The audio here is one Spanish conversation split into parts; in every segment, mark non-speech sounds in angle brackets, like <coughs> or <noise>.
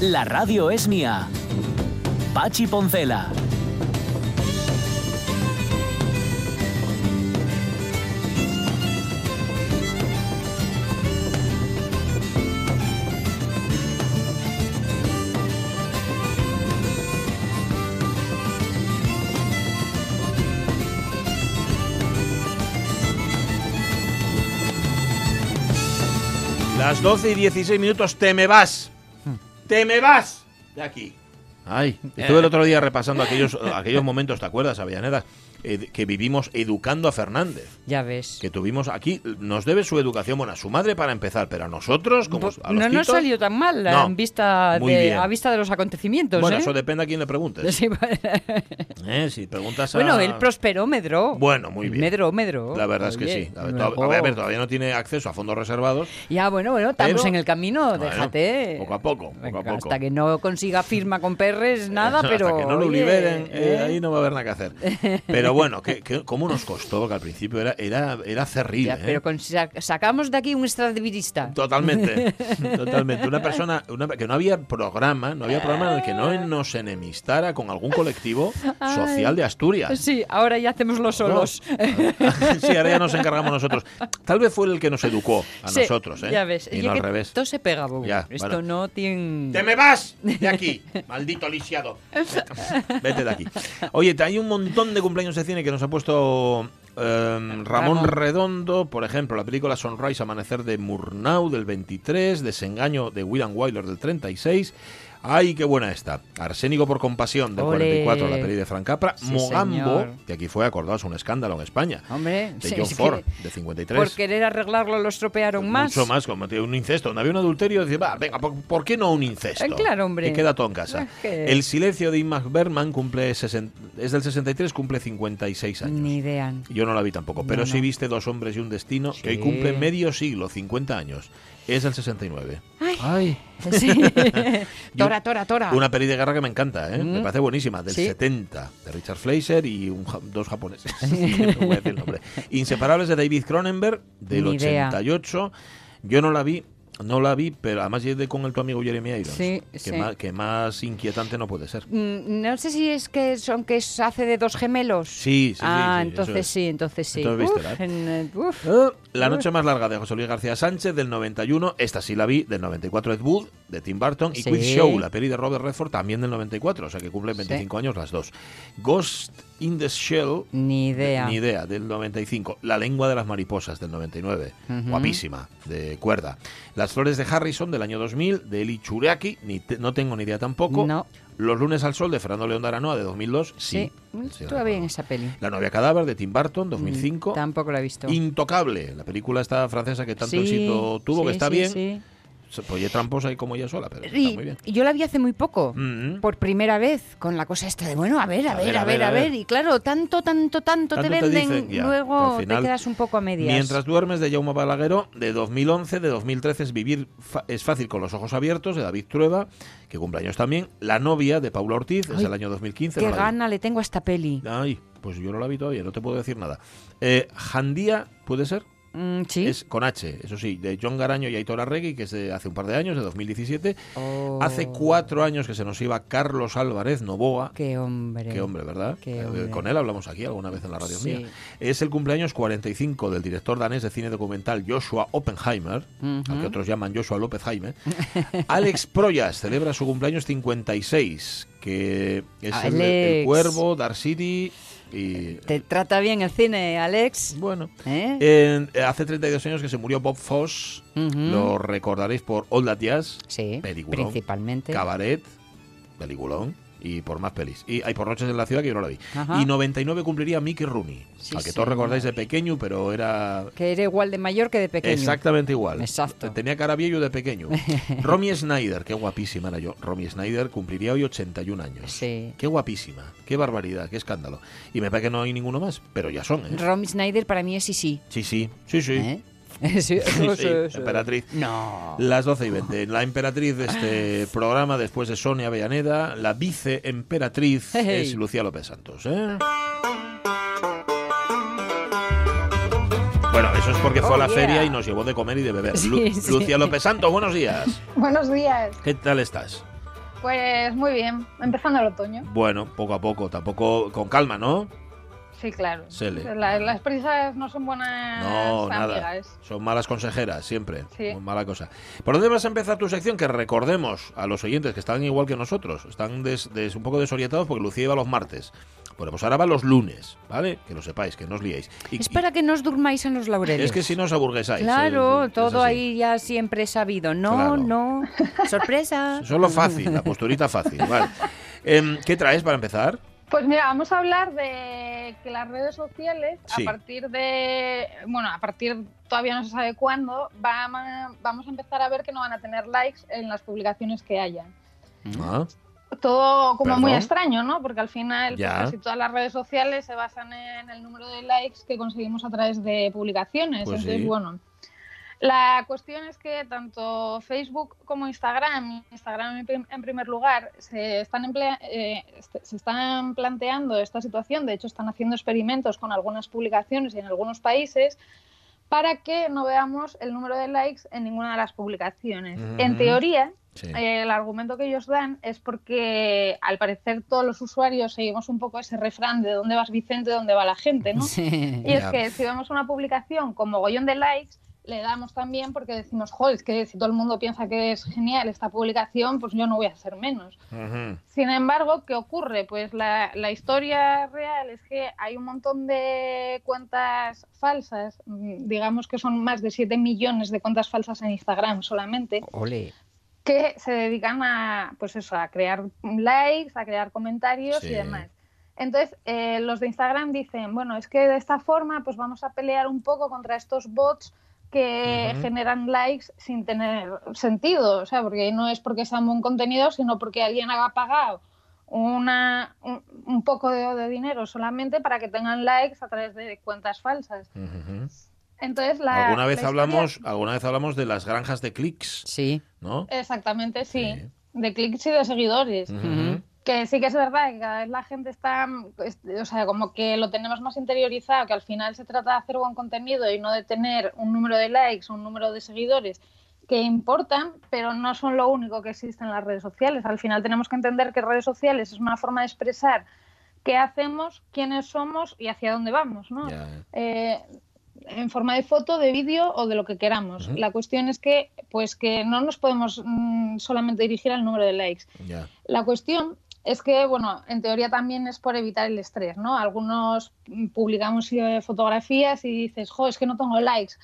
La radio es mía. Pachi Poncela. Las 12 y 16 minutos, te me vas. Te me vas de aquí. Ay, estuve el otro día repasando aquellos, <laughs> aquellos momentos, ¿te acuerdas, Avellaneda? Que vivimos educando a Fernández. Ya ves. Que tuvimos aquí, nos debe su educación, bueno, a su madre para empezar, pero a nosotros, como Pues a los no nos salió tan mal No, en vista de, a vista de los acontecimientos. Bueno, ¿eh? eso depende a quién le preguntes. <laughs> Sí, Eh, Si preguntas a... bueno, él prosperó, medró. Bueno, muy bien. Medró, medró. La verdad es que sí. A ver, luego- to- a ver, todavía no tiene acceso a fondos reservados. Ya, bueno, bueno, estamos Pero- en el camino, Bueno, déjate. poco a poco, poco a poco. Hasta que no consiga firma con Perres, nada, <laughs> Hasta pero. que no lo oye, liberen, eh, ¿eh? ahí no va a haber nada que hacer. <laughs> Pero bueno, que, que- ¿cómo nos costó? Que al principio era, era, era cerrible. Ya, ¿eh? pero con- sac- sacamos de aquí un extradivirista. Totalmente, <laughs> totalmente. Una persona una- que no había programa, no había programa en el que no nos enemistara con algún colectivo social de Asturias. Sí, ahora ya hacemos los solos. <laughs> sí, ahora ya nos encargamos nosotros. Tal vez fue el que nos educó a Sí, nosotros, ¿eh? Ya ves. Y no al revés. Todo se pega, Bobo. Ya, Esto bueno. no tiene. ¡Te me vas de aquí! ¡Maldito lisiado! <laughs> Vete de aquí. Oye, hay un montón de cumpleaños de cine que nos ha puesto eh, Ramón Ramón. Redondo, por ejemplo, la película Sunrise Amanecer de Murnau del 23, Desengaño de William Wyler del 36. ¡Ay, qué buena está! Arsénico por compasión Ole. 44, la peli de Frank Capra. Sí, Mogambo, señor. que aquí fue, acordaos, un escándalo en España. Hombre, De sí, John Ford, de 53. por querer arreglarlo lo estropearon más. Mucho más, como un incesto. Donde había un adulterio, decía, va, venga, ¿por, por qué no un incesto? Eh, claro, hombre. Que queda todo en casa. Es que- El silencio de Ingmar Bergman cumple sesen- es del 63, cumple 56 años. Ni idea. Yo no la vi tampoco, pero No, sí viste Dos hombres y un destino, que hoy Sí. cumple medio siglo, 50 años. Es del 69. Ay. Sí. <laughs> <laughs> Tora, tora, tora. Una peli de guerra que me encanta, ¿eh? me Mm. parece buenísima, del Sí. 70, de Richard Fleischer y un dos japoneses. <laughs> no voy a decir el nombre. Inseparables de David Cronenberg, del Ni idea. 88. Yo no la vi, no la vi, pero además llegué con el tu amigo Jeremy Irons. Sí, que, sí. Más, que más inquietante no puede ser. Mm, No sé si es que son que se hace de dos gemelos. Sí, sí, Ah, sí, entonces es. sí, entonces sí. Entonces eh, uf. Ah, La noche más larga de José Luis García Sánchez del 91, esta sí la vi, del 94 Ed Wood, de Tim Burton, y Sí. Quiz Show, la peli de Robert Redford, también del 94, o sea que cumplen Sí. 25 años las dos. Ghost in the Shell, Ni idea. ni idea, del 95. La lengua de las mariposas, del 99, Ujú. guapísima, de cuerda. Las flores de Harrison, del año 2000, de Eli Churiaki, ni te- no tengo ni idea tampoco. No. Los lunes al sol, de Fernando León de Aranoa, de 2002, sí. Sí, estuvo bien recuerdo. esa peli. La novia cadáver, de Tim Burton, 2005. Tampoco la he visto. Intocable, la película esta francesa que tanto Sí, éxito tuvo, que está sí, bien. Oye tramposa y como ella sola, pero está Y, muy bien. yo la vi hace muy poco, Mm. por primera vez, con la cosa esta de, bueno, a ver, a, ver, a ver, a ver. Y claro, tanto, tanto, tanto, te Tanto te venden, dicen, ya, luego final, te quedas un poco a medias. Mientras duermes, de Jaume Balagueró, de 2011, de 2013 es Vivir es fácil con los ojos abiertos, de David Trueba, que cumple años también. La novia, de Paula Ortiz, es del año 2015. Qué no gana le tengo a esta peli. Ay, pues yo no la vi todavía, no te puedo decir nada. Eh, Jandía, ¿puede ser? Mm, sí. Es con H, eso sí, de John Garaño y Aitor Arregui, que es de hace un par de años, de 2017. Oh, Hace cuatro años que se nos iba Carlos Álvarez Novoa. Qué hombre. Qué hombre, ¿verdad? Qué Eh, hombre. Con él hablamos aquí alguna vez en la radio Sí. mía. Es el cumpleaños 45 del director danés de cine documental Joshua Oppenheimer, al que otros llaman Joshua López Jaime. <laughs> Alex Proyas celebra su cumpleaños 56, que es el, el Alex. Cuervo, Dark City y... Te trata bien el cine, Alex. Bueno, ¿Eh? en- hace 32 años que se murió Bob Foss, Ujú. lo recordaréis por All That Jazz, Sí, principalmente. Cabaret, peliculón. Y por más pelis. Y hay por Noches en la Ciudad, que yo no la vi. Ajá. Y 99 cumpliría Mickey Rooney, Sí, al que sí. todos recordáis de pequeño, pero era Que era igual de mayor que de pequeño. Exactamente igual. Exacto. Tenía cara viejo de pequeño. <laughs> Romy Snyder, qué guapísima era yo. Romy Snyder cumpliría hoy 81 años. Sí. Qué guapísima, qué barbaridad, qué escándalo. Y me parece que no hay ninguno más, pero ya son, ¿eh? Romy Snyder para mí es sí, sí. Sí, sí, sí, sí. ¿Eh? <laughs> sí, Sí, sí, sí. emperatriz. No. Las 12 y 20. La emperatriz de este programa, después de Sonia Avellaneda, la viceemperatriz Hey, hey. es Lucía López Santos. ¿eh? Bueno, eso es porque fue Oh, a la yeah. feria y nos llevó de comer y de beber. Sí, Lu- sí. Lucía López Santos, buenos días. <laughs> Buenos días. ¿Qué tal estás? Pues muy bien, empezando el otoño. Bueno, poco a poco, tampoco con calma, ¿no? Sí, claro. Sele. La- las prisas no son buenas No, nada. Son malas consejeras, siempre. Sí. Muy mala cosa. ¿Por dónde vas a empezar tu sección? Que recordemos a los oyentes que están igual que nosotros. Están des- des- un poco desorientados porque Lucía iba los martes. Bueno, pues ahora va los lunes, ¿vale? Que lo sepáis, que no os liéis. Y- Es para que no os durmáis en los laureles. es que si no os aburguesáis. Claro, es- es todo así. ahí ya siempre sabido. No, Claro. no. <laughs> Sorpresa. Solo fácil, la posturita fácil. Vale. <laughs> Em, ¿Qué traes para empezar? Pues mira, vamos a hablar de que las redes sociales, Sí. a partir de, bueno, a partir todavía no se sabe cuándo, va- vamos a empezar a ver que no van a tener likes en las publicaciones que haya. Ah, Todo como muy extraño, ¿no? Porque al final pues, Ya. casi todas las redes sociales se basan en el número de likes que conseguimos a través de publicaciones. Pues Entonces, sí. bueno, la cuestión es que tanto Facebook como Instagram, Instagram en prim- en primer lugar, se están, emplea- eh, est- se están planteando esta situación, de hecho están haciendo experimentos con algunas publicaciones en algunos países para que no veamos el número de likes en ninguna de las publicaciones. En teoría, sí. eh, el argumento que ellos dan es porque al parecer todos los usuarios seguimos un poco ese refrán de dónde vas Vicente, dónde va la gente, ¿no? <laughs> Sí. Y es que si vemos una publicación con mogollón de likes, le damos también porque decimos, joder, es que si todo el mundo piensa que es genial esta publicación, pues yo no voy a hacer menos. Ujú. Sin embargo, ¿qué ocurre? Pues la, la historia real es que hay un montón de cuentas falsas, mm, digamos que son más de 7 millones de cuentas falsas en Instagram solamente, Ole. que se dedican a, pues eso, a crear likes, a crear comentarios Sí. y demás. Entonces, eh, los de Instagram dicen, bueno, es que de esta forma pues vamos a pelear un poco contra estos bots que generan likes sin tener sentido, o sea, porque no es porque sea un buen contenido, sino porque alguien haga pagado una, un, un poco de, de dinero solamente para que tengan likes a través de cuentas falsas. Entonces, la, alguna vez la historia- hablamos, alguna vez hablamos de las granjas de clics, Sí. ¿no? Exactamente, sí. Sí. De clics y de seguidores. Que sí que es verdad que cada vez la gente está, es- o sea, como que lo tenemos más interiorizado, que al final se trata de hacer buen contenido y no de tener un número de likes o un número de seguidores que importan, pero no son lo único que existe en las redes sociales. Al final tenemos que entender que redes sociales es una forma de expresar qué hacemos, quiénes somos y hacia dónde vamos, ¿no? Eh, en forma de foto, de vídeo o de lo que queramos. La cuestión es que, pues que no nos podemos mm, solamente dirigir al número de likes. La cuestión es que, bueno, en teoría también es por evitar el estrés, ¿no? Algunos publicamos eh, fotografías y dices, jo, es que no tengo likes.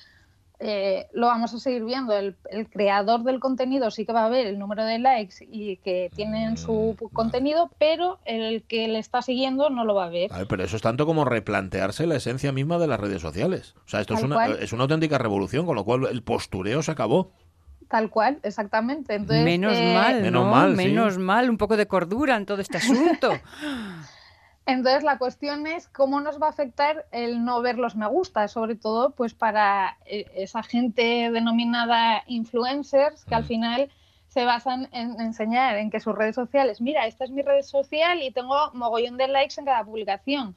Eh, lo vamos a seguir viendo. El, el creador del contenido sí que va a ver el número de likes y que tienen su Mm, contenido, pero el que le está siguiendo no lo va a ver. Pero eso es tanto como replantearse la esencia misma de las redes sociales. O sea, esto una, es una auténtica revolución, con lo cual el postureo se acabó. Tal cual, exactamente. Entonces, Menos eh, mal, Menos ¿no? mal, sí. Menos mal, un poco de cordura en todo este asunto. <laughs> <gasps> Entonces la cuestión es cómo nos va a afectar el no ver los me gusta, sobre todo pues para eh, esa gente denominada influencers que al Mm. final se basan en enseñar en que sus redes sociales, mira, esta es mi red social y tengo mogollón de likes en cada publicación.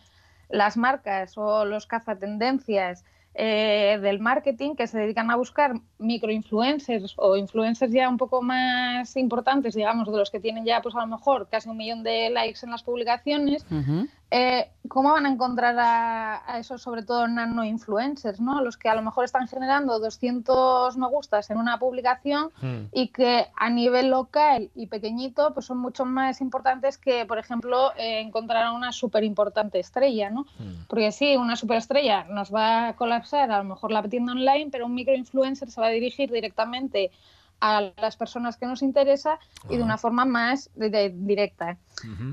Las marcas o los cazatendencias eh, del marketing que se dedican a buscar microinfluencers o influencers ya un poco más importantes, digamos, de los que tienen ya pues a lo mejor casi un millón de likes en las publicaciones, Ujú. eh, ¿cómo van a encontrar a, a esos, sobre todo nano influencers, ¿no? los que a lo mejor están generando 200 me gustas en una publicación Mm. y que a nivel local y pequeñito pues son mucho más importantes que, por ejemplo, eh, encontrar a una súper importante estrella, ¿no? Mm. Porque sí, una superestrella nos va a colapsar a lo mejor la tienda online, pero un microinfluencer se va a dirigir directamente a las personas que nos interesa y de una forma más directa.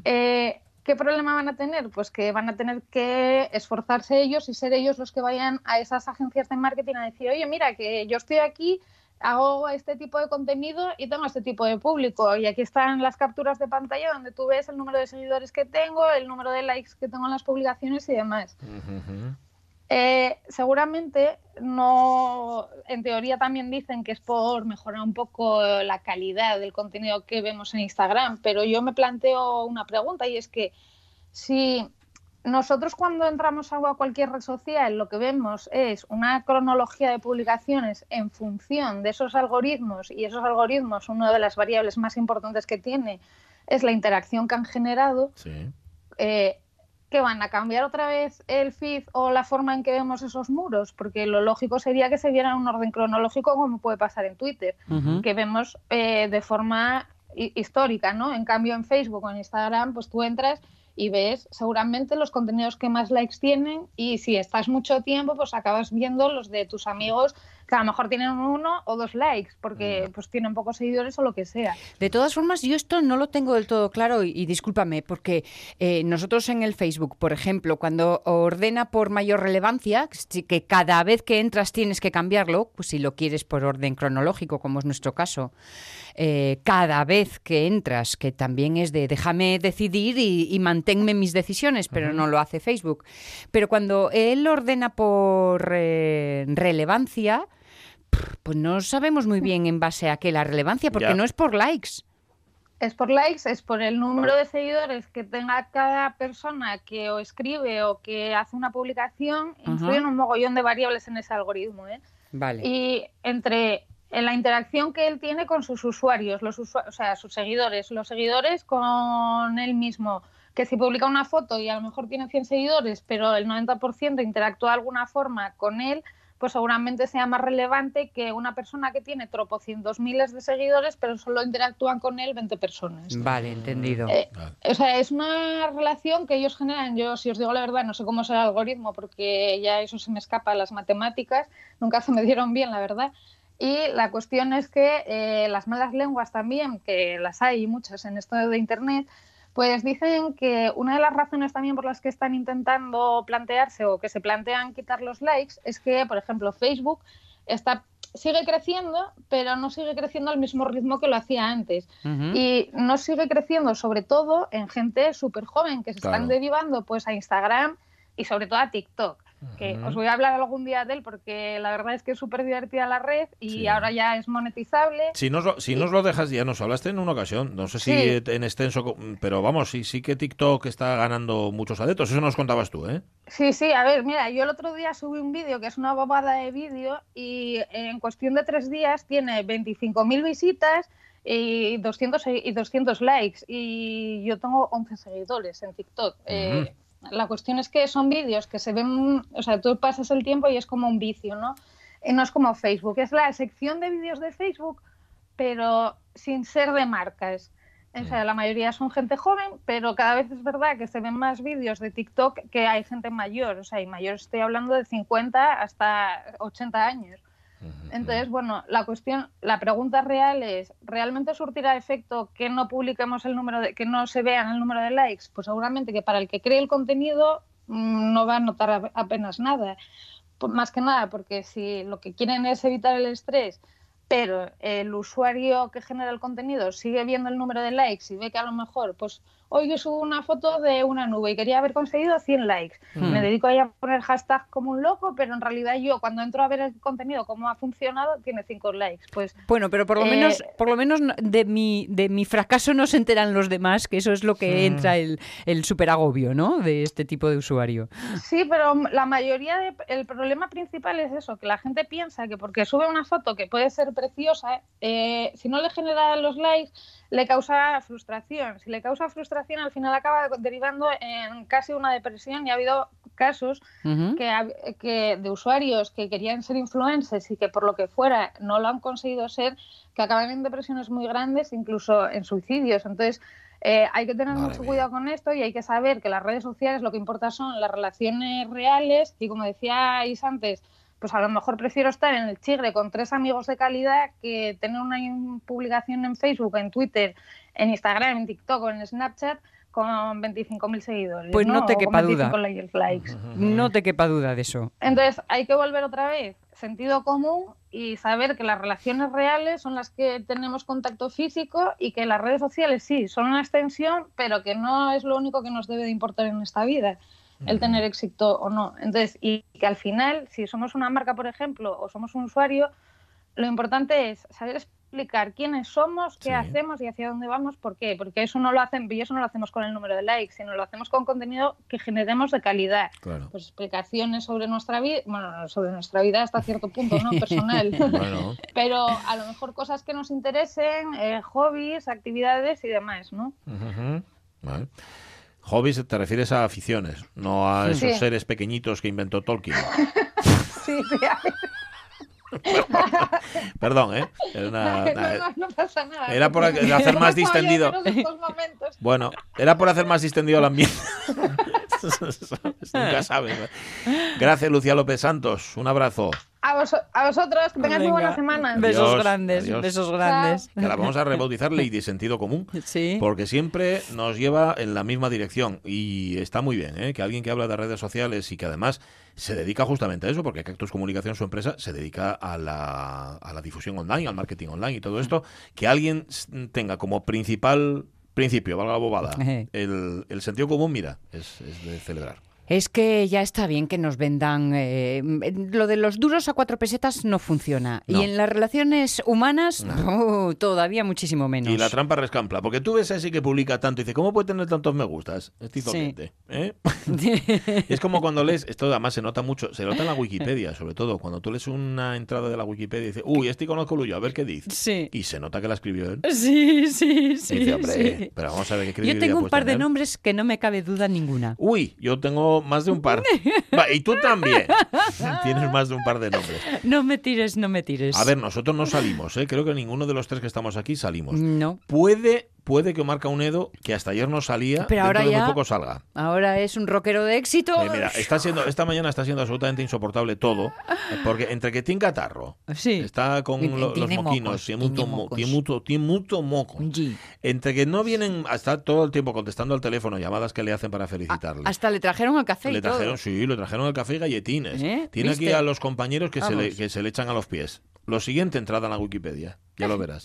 Eh, ¿Qué problema van a tener? Pues que van a tener que esforzarse ellos y ser ellos los que vayan a esas agencias de marketing a decir, oye, mira, que yo estoy aquí, hago este tipo de contenido y tengo este tipo de público. Y aquí están las capturas de pantalla donde tú ves el número de seguidores que tengo, el número de likes que tengo en las publicaciones y demás. Eh, seguramente no, en teoría también dicen que es por mejorar un poco la calidad del contenido que vemos en Instagram, pero yo me planteo una pregunta y es que si nosotros cuando entramos a cualquier red social lo que vemos es una cronología de publicaciones en función de esos algoritmos y esos algoritmos, una de las variables más importantes que tiene es la interacción que han generado. Eh, que van a cambiar otra vez el feed o la forma en que vemos esos muros, porque lo lógico sería que se viera en un orden cronológico como puede pasar en Twitter, que vemos eh, de forma histórica, ¿no? En cambio en Facebook o en Instagram, pues tú entras y ves seguramente los contenidos que más likes tienen y si estás mucho tiempo pues acabas viendo los de tus amigos que a lo mejor tienen uno o dos likes porque pues tienen pocos seguidores o lo que sea. De todas formas, yo esto no lo tengo del todo claro y, discúlpame porque eh, nosotros en el Facebook, por ejemplo, cuando ordena por mayor relevancia, que cada vez que entras tienes que cambiarlo, pues si lo quieres por orden cronológico, como es nuestro caso, eh, cada vez que entras, que también es de déjame decidir y, manténme mis decisiones, pero no lo hace Facebook. Pero cuando él ordena por eh, relevancia, pues no sabemos muy bien en base a qué la relevancia, porque no es por likes. Es por likes, es por el número de seguidores que tenga cada persona que o escribe o que hace una publicación, influyen un mogollón de variables en ese algoritmo. ¿eh? Vale. Y entre en la interacción que él tiene con sus usuarios, los o sea, sus seguidores, los seguidores con él mismo, que si publica una foto y a lo mejor tiene 100 seguidores, pero el 90% interactúa de alguna forma con él, pues seguramente sea más relevante que una persona que tiene tropocientos miles de seguidores, pero solo interactúan con él 20 personas. Vale, entendido. Eh, o sea, es una relación que ellos generan. Yo, si os digo la verdad, no sé cómo es el algoritmo, porque ya eso se me escapa a las matemáticas, nunca se me dieron bien, la verdad. Y la cuestión es que eh, las malas lenguas también, que las hay muchas en esto de Internet, pues dicen que una de las razones también por las que están intentando plantearse o que se plantean quitar los likes es que, por ejemplo, Facebook está sigue creciendo, pero no sigue creciendo al mismo ritmo que lo hacía antes. Y no sigue creciendo, sobre todo, en gente súper joven que se están derivando pues a Instagram y sobre todo a TikTok que os voy a hablar algún día de él porque la verdad es que es súper divertida la red y ahora ya es monetizable. Si nos, lo, si nos lo dejas, ya nos hablaste en una ocasión, no sé si en extenso, pero vamos, sí, sí que TikTok está ganando muchos adeptos, eso nos contabas tú, ¿eh? Sí, sí, a ver, mira, yo el otro día subí un vídeo que es una bobada de vídeo y en cuestión de tres días tiene 25.000 visitas y 200, y 200 likes y yo tengo 11 seguidores en TikTok. La cuestión es que son vídeos que se ven, o sea, tú pasas el tiempo y es como un vicio, ¿no? Y no es como Facebook, es la sección de vídeos de Facebook, pero sin ser de marcas. O sea, la mayoría son gente joven, pero cada vez es verdad que se ven más vídeos de TikTok que hay gente mayor. O sea, y mayor estoy hablando de 50 hasta 80 años. Entonces, bueno, la cuestión, la pregunta real es, ¿realmente surtirá efecto que no publiquemos el número de, que no se vean el número de likes? Pues seguramente que para el que cree el contenido mm, no va a notar apenas nada. Más que nada, porque si lo que quieren es evitar el estrés, pero el usuario que genera el contenido sigue viendo el número de likes y ve que a lo mejor, pues hoy yo subo una foto de una nube y quería haber conseguido 100 likes. Hmm. Me dedico a poner hashtag como un loco, pero en realidad yo cuando entro a ver el contenido, cómo ha funcionado, tiene 5 likes. Pues, bueno, pero por lo eh, menos, por lo menos de, mi, de mi fracaso no se enteran los demás, que eso es lo que entra el, el superagobio ¿no? de este tipo de usuario. Sí, pero la mayoría, de, el problema principal es eso, que la gente piensa que porque sube una foto que puede ser preciosa, eh, si no le genera los likes, le causa frustración. Si le causa frustración, al final acaba derivando en casi una depresión y ha habido casos que, que, de usuarios que querían ser influencers y que por lo que fuera no lo han conseguido ser, que acaban en depresiones muy grandes, incluso en suicidios. Entonces, eh, hay que tener mucho cuidado con esto y hay que saber que las redes sociales lo que importa son las relaciones reales y como decíais antes, pues a lo mejor prefiero estar en el Chigre con tres amigos de calidad que tener una publicación en Facebook, en Twitter, en Instagram, en TikTok o en Snapchat con 25.000 seguidores. Pues no, ¿no? te quepa duda. 25 likes. No te quepa duda de eso. Entonces hay que volver otra vez sentido común y saber que las relaciones reales son las que tenemos contacto físico y que las redes sociales sí son una extensión, pero que no es lo único que nos debe de importar en esta vida el tener éxito o no. Entonces, y que al final, si somos una marca, por ejemplo, o somos un usuario, lo importante es saber explicar quiénes somos, qué Sí. hacemos y hacia dónde vamos, ¿por qué? Porque eso no lo hacen, y eso no lo hacemos con el número de likes, sino lo hacemos con contenido que generemos de calidad. Claro. Pues explicaciones sobre nuestra vida, bueno, sobre nuestra vida hasta cierto punto, ¿no? Personal. <laughs> Bueno, <laughs> Pero a lo mejor cosas que nos interesen, eh, hobbies, actividades y demás, ¿no? ujú, vale. Hobbies te refieres a aficiones, no a esos Sí. seres pequeñitos que inventó Tolkien. <laughs> Sí, sí, <laughs> Perdón, ¿eh? Era una- <laughs> no, una- no, no pasa nada. Era por hacer más distendido. Bueno, era por hacer más distendido el ambiente. Nunca sabes. Gracias, Lucía López Santos. Un abrazo. A, vos- a vosotros, que tengáis muy buena semana. Besos Adiós, grandes, adiós. besos grandes. Que la vamos a rebautizar Ley de Sentido Común. Sí. Porque siempre nos lleva en la misma dirección y está muy bien ¿eh? que alguien que habla de redes sociales y que además se dedica justamente a eso, porque Cactus Comunicación, su empresa, se dedica a la, a la difusión online, al marketing online y todo esto, que alguien s- tenga como principal principio, valga la bobada, el, el sentido común, mira, es, es de celebrar. Es que ya está bien que nos vendan. eh, lo de los duros a cuatro pesetas no funciona. No. Y en las relaciones humanas, oh, <laughs> todavía muchísimo menos. Y la trampa rescampla, porque tú ves a ese que publica tanto y dice, ¿cómo puede tener tantos me gustas? Insolente, ¿eh? <laughs> es como cuando lees, esto además se nota mucho, se nota en la Wikipedia, sobre todo, cuando tú lees una entrada de la Wikipedia y dices, uy, este conozco lo yo, a ver qué dice. Sí. Y se nota que la escribió él. Sí, sí, sí. dice, sí. pero vamos a ver qué Yo tengo un par de tener". nombres que no me cabe duda ninguna. Uy, yo tengo más de un par. <laughs> Va, y tú también. Tienes más de un par de nombres. No me tires, no me tires. A ver, nosotros no salimos, ¿eh? Creo que ninguno de los tres que estamos aquí salimos. No. Puede, puede que Omar Caunedo, que hasta ayer no salía, Pero dentro ahora de ya- muy poco salga. Ahora es un rockero de éxito. Eh, mira, está siendo, esta mañana está siendo absolutamente insoportable todo, porque entre que tiene catarro, Sí. está con Tiene- lo- los moquinos, mocos, tiene mucho, tiene mo- mocos. tiene mucho, tiene mucho moco. Sí. Entre que no vienen, está todo el tiempo contestando al teléfono, llamadas que le hacen para felicitarle. Hasta le trajeron al café y Le todo. trajeron, sí, le trajeron el café y galletines. ¿Eh? Tiene aquí a los compañeros que se, le, que se le echan a los pies. Lo siguiente, entrada en la Wikipedia. Ya lo verás.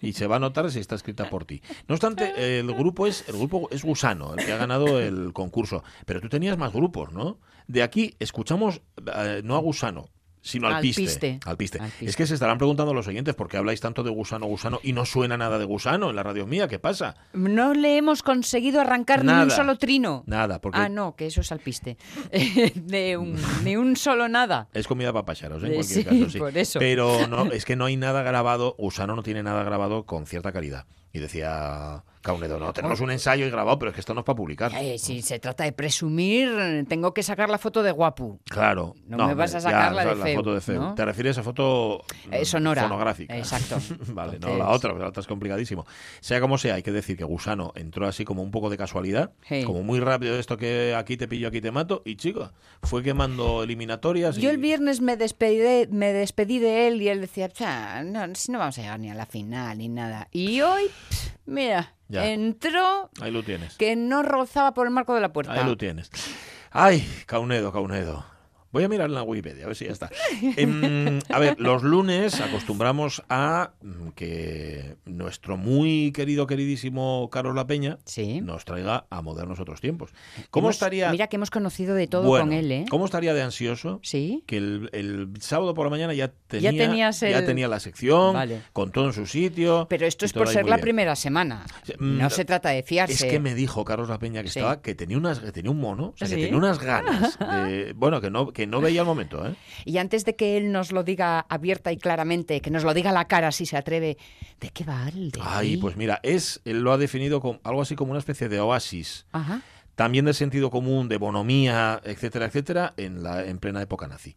Y se va a notar si está escrita por ti. No obstante, el grupo es el grupo es Gusano, el que ha ganado el concurso. Pero tú tenías más grupos, ¿no? De aquí escuchamos eh, no a Gusano, sino al, Al piste. piste. Al piste. Al piste. Es que se estarán preguntando los oyentes por qué habláis tanto de Gusano, Gusano y no suena nada de Gusano en la radio mía. ¿Qué pasa? No le hemos conseguido arrancar ni Nada. un solo trino. Nada, porque Ah, no, que eso es al piste. <laughs> de un, ni un solo nada. Es comida para pacharos, ¿eh? en Eh, cualquier sí, caso, sí. por eso. Pero no, <laughs> es que no hay nada grabado, Gusano no tiene nada grabado con cierta calidad. Y decía Caunedo, no, tenemos un ensayo y grabado, pero es que esto no es para publicar. Eh, si se trata de presumir, tengo que sacar la foto de guapu. Claro. No me vas a sacar la de feo, foto de feo. ¿no? ¿Te refieres a foto Eh, sonora. fonográfica? Exacto. <laughs> vale, no la otra, la otra es complicadísimo. Sea como sea, hay que decir que Gusano entró así como un poco de casualidad, como muy rápido esto que aquí te pillo, aquí te mato, y chico, fue quemando eliminatorias. Yo y- el viernes me despedí, me despedí de él y él decía, "Cha, no, no vamos a llegar ni a la final ni nada. Y hoy, pff, mira, Ya. entró Ahí lo tienes. que no rozaba por el marco de la puerta. Ahí lo tienes. Ay, Caunedo, Caunedo. Voy a mirar en la Wikipedia, a ver si ya está. Em, a ver, los lunes acostumbramos a mm, que nuestro muy querido, queridísimo Carlos La Peña Sí. nos traiga a modernos otros tiempos. ¿Cómo Hemos- estaría? Mira que hemos conocido de todo Bueno, con él, ¿eh? ¿Cómo estaría de ansioso? Sí. Que el, el sábado por la mañana ya tenía, ya el- tenía la sección, Vale. con todo en su sitio. Pero esto es por ser la bien. primera semana. Sí, mm, No se trata de fiarse. Es que me dijo Carlos La Peña que Sí. estaba que tenía unas que tenía un mono, o sea, que ¿Sí? tenía unas ganas de, bueno, que no que no veía el momento, ¿eh? <laughs> Y antes de que él nos lo diga abierta y claramente, que nos lo diga a la cara si se atreve, ¿de qué va el de Ay, pues mira, es él lo ha definido como algo así como una especie de oasis, Ajá. también de sentido común, de bonomía, etcétera, etcétera, en la en plena época nazi.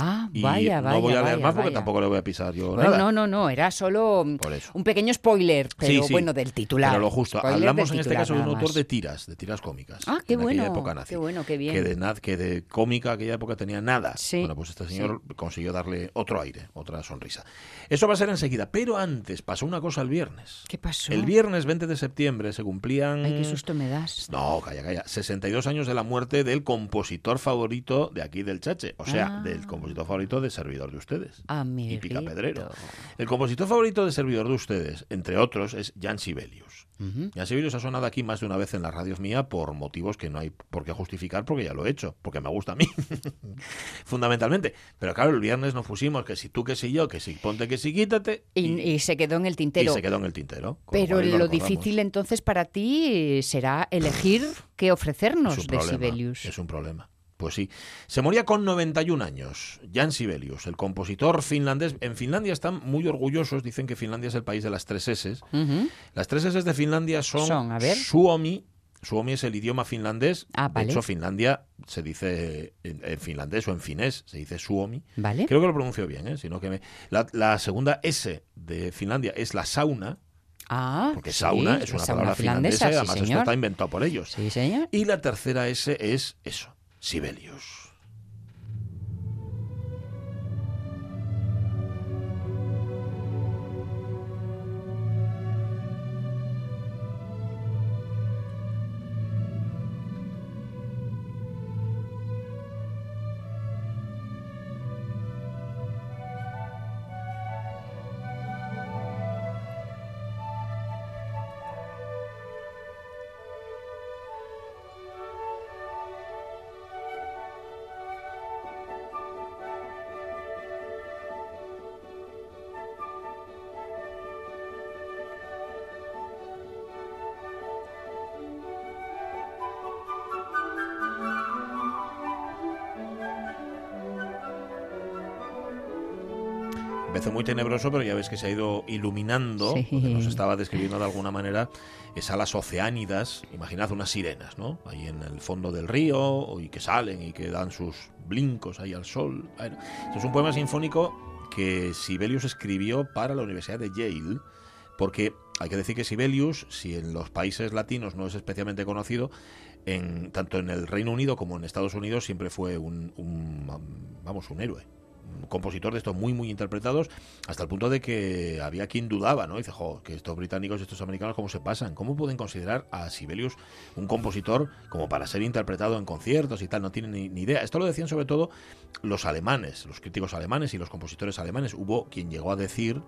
Ah, Y vaya, no voy vaya, a leer vaya, más porque vaya. tampoco le voy a pisar yo Bueno, nada. no, no, no, era solo un pequeño spoiler, pero Sí, sí, bueno, del titular. Pero lo justo. Spoiler Hablamos en este caso de un autor de tiras, de tiras cómicas. Ah, qué en bueno, época nazi. qué bueno, qué bien. Que de, que de cómica aquella época tenía nada. Sí, Bueno, pues este señor consiguió darle otro aire, otra sonrisa. Eso va a ser enseguida. Pero antes pasó una cosa el viernes. ¿Qué pasó? El viernes 20 de septiembre se cumplían... Ay, qué susto me das. No, calla, calla. 62 años de la muerte del compositor favorito de aquí del Chache. O sea, Ah. del compositor favorito de servidor de ustedes. Amiguito. Y Pica Pedrero. El compositor favorito de servidor de ustedes, entre otros, es Jan Sibelius. Jan Sibelius ha sonado aquí más de una vez en las radios mía por motivos que no hay por qué justificar porque ya lo he hecho, porque me gusta a mí, <laughs> fundamentalmente. Pero claro, el viernes nos pusimos que si tú, que si yo, que si ponte, que si quítate. Y, y se quedó en el y tintero. se quedó en el tintero. Pero lo recordamos. difícil entonces para ti será elegir qué ofrecernos de Sibelius. Es un problema. Pues sí. Se moría con 91 años. Jan Sibelius, el compositor finlandés. En Finlandia están muy orgullosos. Dicen que Finlandia es el país de las tres S. Las tres S de Finlandia son, Son, a ver. Suomi. Suomi es el idioma finlandés. Ah, vale. De hecho, Finlandia se dice en, en finlandés o en finés, se dice Suomi. ¿Vale? Creo que lo pronuncio bien, ¿eh? Sino que me- la, la segunda S de Finlandia es la sauna, Ah, porque sí, sauna es una sauna palabra finlandesa, finlandesa y sí, además esto está inventado por ellos. Sí, señor. Y la tercera S es eso, Sibelius. Empezó muy tenebroso, pero ya ves que se ha ido iluminando, Sí. nos estaba describiendo de alguna manera esas las oceánidas, imaginad unas sirenas, ¿no? Ahí en el fondo del río, y que salen y que dan sus blincos ahí al sol. Bueno, esto es un poema sinfónico que Sibelius escribió para la Universidad de Yale, porque hay que decir que Sibelius, si en los países latinos no es especialmente conocido, en, tanto en el Reino Unido como en Estados Unidos siempre fue un, un, vamos, un héroe compositor de estos muy muy interpretados hasta el punto de que había quien dudaba, ¿no? Dice, jo, que estos británicos y estos americanos cómo se pasan, cómo pueden considerar a Sibelius un compositor como para ser interpretado en conciertos y tal, no tienen ni, ni idea. Esto lo decían sobre todo los alemanes, los críticos alemanes y los compositores alemanes. Hubo quien llegó a decir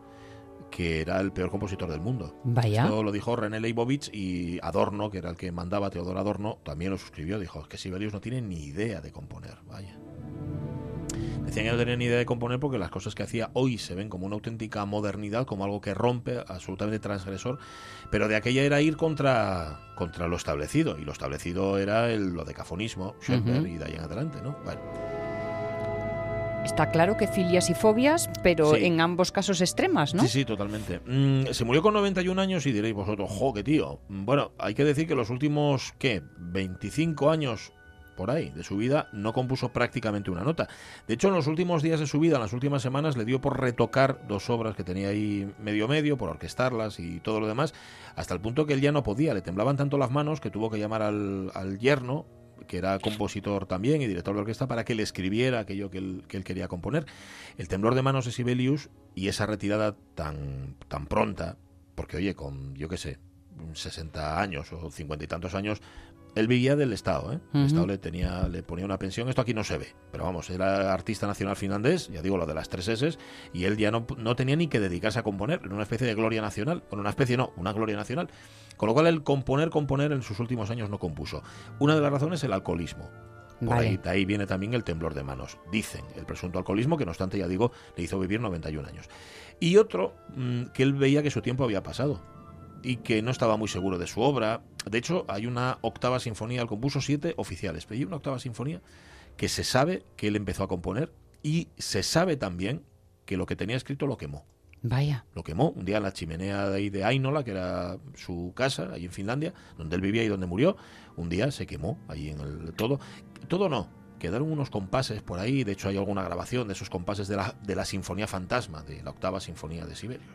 que era el peor compositor del mundo. Vaya. Esto lo dijo René Leibovitz y Adorno, que era el que mandaba, Teodor Adorno, también lo suscribió. Dijo que Sibelius no tiene ni idea de componer. Vaya. Decían que no tenía ni idea de componer porque las cosas que hacía hoy se ven como una auténtica modernidad, como algo que rompe, absolutamente transgresor, pero de aquella era ir contra, contra lo establecido, y lo establecido era el, lo decafonismo, Schoenberg, y de ahí en adelante, ¿no? Bueno, Está claro que filias y fobias, pero Sí. en ambos casos extremas, ¿no? Sí, sí, totalmente. Mm, se murió con 91 años y diréis vosotros, jo, qué tío. Mm, Bueno, hay que decir que los últimos, ¿qué? 25 años por ahí de su vida no compuso prácticamente una nota. De hecho, en los últimos días de su vida, en las últimas semanas, le dio por retocar dos obras que tenía ahí medio medio, por orquestarlas y todo lo demás, hasta el punto que él ya no podía, le temblaban tanto las manos que tuvo que llamar al, al yerno, que era compositor también y director de orquesta, para que le escribiera aquello que él, que él quería componer. El temblor de manos de Sibelius y esa retirada tan, tan pronta, porque oye, con, yo qué sé, 60 años o 50 y tantos años, él vivía del Estado, ¿eh? El. Estado le, tenía, le ponía una pensión, esto aquí no se ve, pero vamos, era artista nacional finlandés, ya digo lo de las tres S, y él ya no, no tenía ni que dedicarse a componer, era una especie de gloria nacional, bueno, una especie no, una gloria nacional, con lo cual el componer, componer en sus últimos años no compuso. Una de las razones el alcoholismo. Por Vale. ahí, de ahí viene también el temblor de manos. Dicen el presunto alcoholismo, que no obstante, ya digo, le hizo vivir 91 años. Y otro, mm, que él veía que su tiempo había pasado y que no estaba muy seguro de su obra. De hecho, hay una octava sinfonía, él compuso siete oficiales, pero hay una octava sinfonía que se sabe que él empezó a componer y se sabe también que lo que tenía escrito lo quemó Vaya. lo quemó un día en la chimenea de ahí de Ainola, que era su casa, ahí en Finlandia, donde él vivía y donde murió. Un día se quemó ahí en el todo. Todo no. quedaron unos compases por ahí, de hecho hay alguna grabación de esos compases de la, de la Sinfonía Fantasma, de la octava Sinfonía de Sibelius.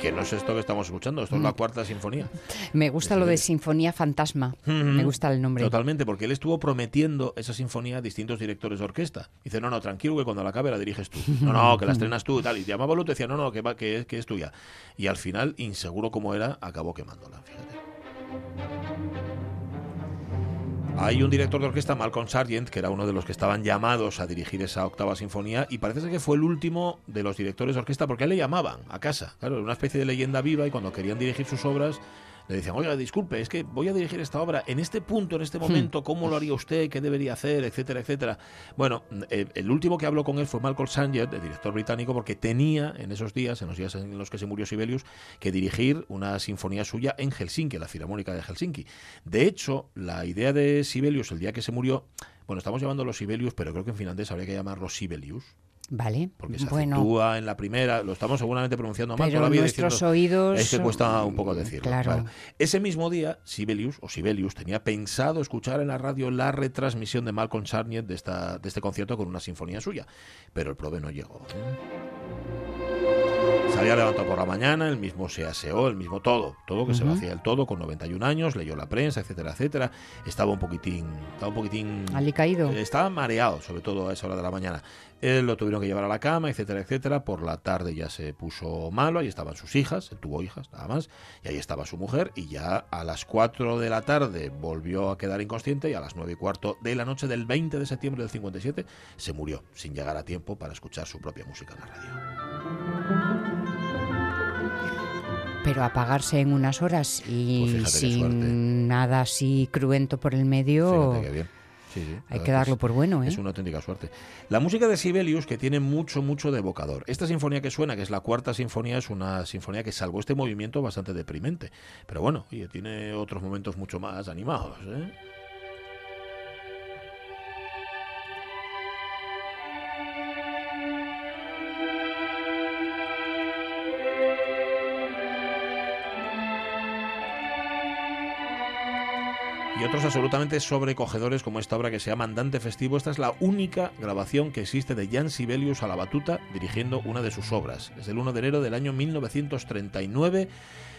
Que no es esto que estamos escuchando, esto es la cuarta sinfonía. Me gusta lo de Sinfonía Fantasma. Me gusta el nombre. Totalmente, porque él estuvo prometiendo esa sinfonía a distintos directores de orquesta. Dice, no, no, tranquilo, que cuando la acabe la diriges tú. <laughs> No, no, que la estrenas tú y tal. Y llamaba Luto y decía, no, no, que, va, que, que es tuya. Y al final, inseguro como era, acabó quemándola, fíjate. Hay un director de orquesta, Malcolm Sargent, que era uno de los que estaban llamados a dirigir esa octava sinfonía, y parece que fue el último de los directores de orquesta, porque él le llamaban a casa. Claro, era una especie de leyenda viva, y cuando querían dirigir sus obras, le decían, oiga, disculpe, es que voy a dirigir esta obra en este punto, en este momento, ¿cómo lo haría usted? ¿Qué debería hacer? Etcétera, etcétera. Bueno, el, el último que habló con él fue Malcolm Sargent, el director británico, porque tenía en esos días, en los días en los que se murió Sibelius, que dirigir una sinfonía suya en Helsinki, la Filarmónica de Helsinki. De hecho, la idea de Sibelius el día que se murió, bueno, estamos llamándolo Sibelius, pero creo que en finlandés habría que llamarlo Sibelius. Vale. Porque se bueno, acentúa en la primera, lo estamos seguramente pronunciando mal pero todavía. nuestros diciendo- oídos. es que cuesta un poco decirlo. Claro. Bueno, ese mismo día, Sibelius o Sibelius tenía pensado escuchar en la radio la retransmisión de Malcolm Sargent de, esta, de este concierto con una sinfonía suya, pero el prove no llegó. ¿eh? Salía levantado por la mañana, el mismo se aseó, el mismo todo, todo que se hacía el todo con 91 años, leyó la prensa, etcétera, etcétera. Estaba un poquitín, estaba un poquitín Alicaído. eh, Estaba mareado, sobre todo a esa hora de la mañana. Él lo tuvieron que llevar a la cama, etcétera, etcétera. Por la tarde ya se puso malo, ahí estaban sus hijas, él tuvo hijas, nada más, y ahí estaba su mujer, y ya a las 4 de la tarde volvió a quedar inconsciente y a las 9 y cuarto de la noche del 20 de septiembre del 57 se murió, sin llegar a tiempo para escuchar su propia música en la radio. Pero apagarse en unas horas y Pues sin nada así cruento por el medio. Fíjate qué bien. Sí, sí, la Hay que darlo por bueno, ¿eh? Es una auténtica suerte. La música de Sibelius, que tiene mucho, mucho de evocador. Esta sinfonía que suena, que es la cuarta sinfonía, es una sinfonía que salvó este movimiento bastante deprimente. Pero bueno, oye, tiene otros momentos mucho más animados. ¿eh? Y otros absolutamente sobrecogedores como esta obra que se llama Andante Festivo. Esta es la única grabación que existe de Jan Sibelius a la batuta dirigiendo una de sus obras. Es el 1 de enero del año 1939.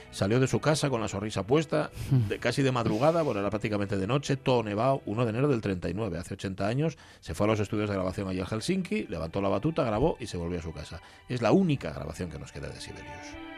Salió de su casa con la sonrisa puesta, <laughs> de casi de madrugada, bueno, era prácticamente de noche, todo nevado, 1 de enero del 39, hace 80 años, se fue a los estudios de grabación allí en Helsinki, levantó la batuta, grabó y se volvió a su casa. Es la única grabación que nos queda de Sibelius.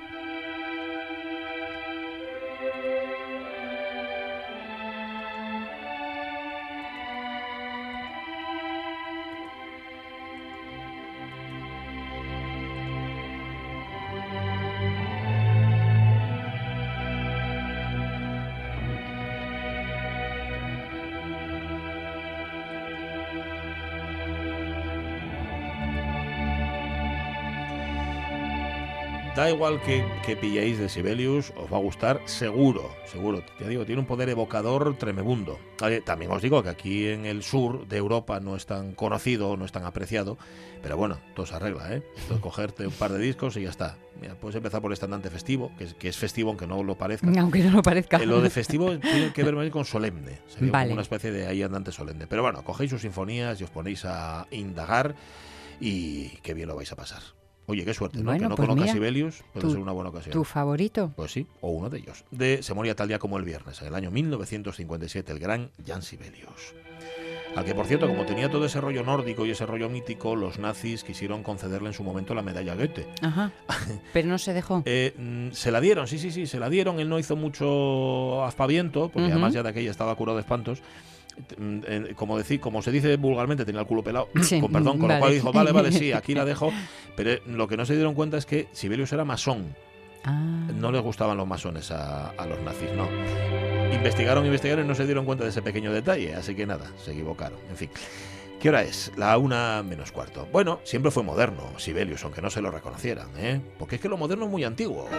Da igual que, que pilléis de Sibelius, os va a gustar seguro, seguro. Te digo, tiene un poder evocador tremebundo. Eh, También os digo que aquí en el sur de Europa no es tan conocido, no es tan apreciado, pero bueno, todo se arregla, ¿eh? Todo <laughs> cogerte un par de discos y ya está. Mira, puedes empezar por el estandante festivo, que es, que es festivo aunque no lo parezca. Aunque no lo parezca. Eh, Lo de <laughs> festivo tiene que ver más con solemne. Sería Vale. como una especie de ahí andante solemne. Pero bueno, cogéis sus sinfonías y os ponéis a indagar y qué bien lo vais a pasar. Oye, qué suerte, ¿no? Bueno, que no pues conozca mira, Sibelius puede tu- ser una buena ocasión. ¿Tu favorito? Pues sí, o uno de ellos. De Se moría tal día como el viernes, en el año 1957, el gran Jan Sibelius. Al que, por cierto, como tenía todo ese rollo nórdico y ese rollo mítico, los nazis quisieron concederle en su momento la medalla Goethe. Ajá. <laughs> Pero no se dejó. Eh, mm, se la dieron, sí, sí, sí, se la dieron. Él no hizo mucho aspaviento, porque Ujú. además ya de aquella estaba curado de espantos. Como, decir, como se dice vulgarmente, tenía el culo pelado, <coughs> Sí, con perdón, con vale. lo cual dijo, vale, vale, sí, aquí la <laughs> dejo. Pero eh, lo que no se dieron cuenta es que Sibelius era masón. Ah. No les gustaban los masones a, a los nazis, no. Investigaron, investigaron y no se dieron cuenta de ese pequeño detalle, así que nada, se equivocaron. En fin. ¿Qué hora es? La una menos cuarto. Bueno, siempre fue moderno, Sibelius, aunque no se lo reconocieran, ¿eh? Porque es que lo moderno es muy antiguo.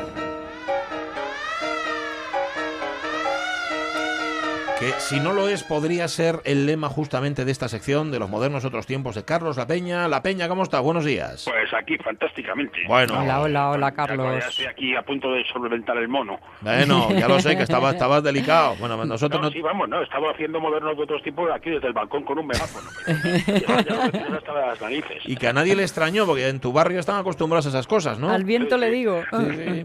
Que si no lo es podría ser el lema justamente de esta sección de los modernos otros tiempos de Carlos La Peña. La Peña, ¿cómo está? Buenos días. Pues aquí, fantásticamente. Bueno. Hola, hola, hola, Carlos. Ya estoy aquí a punto de solventar el mono. Bueno, ya lo sé, que estabas estaba delicado. Bueno, nosotros no, no... Sí, vamos, no, estaba haciendo modernos de otros tipos aquí desde el balcón con un megáfono. Las narices. Y que a nadie le extrañó, porque en tu barrio están acostumbrados a esas cosas, ¿no? Al viento le digo. Sí, sí.